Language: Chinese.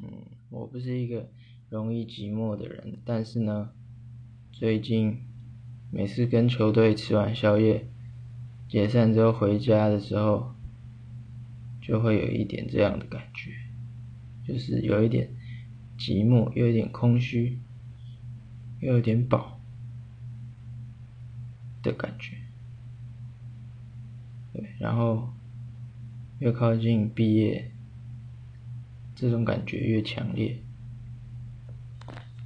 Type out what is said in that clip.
嗯，我不是一个容易寂寞的人，但是呢，最近每次跟球队吃完宵夜，解散之后回家的时候，就会有一点这样的感觉，就是有一点寂寞，又有点空虚，又有点饱的感觉。对，然后越靠近毕业，这种感觉越强烈。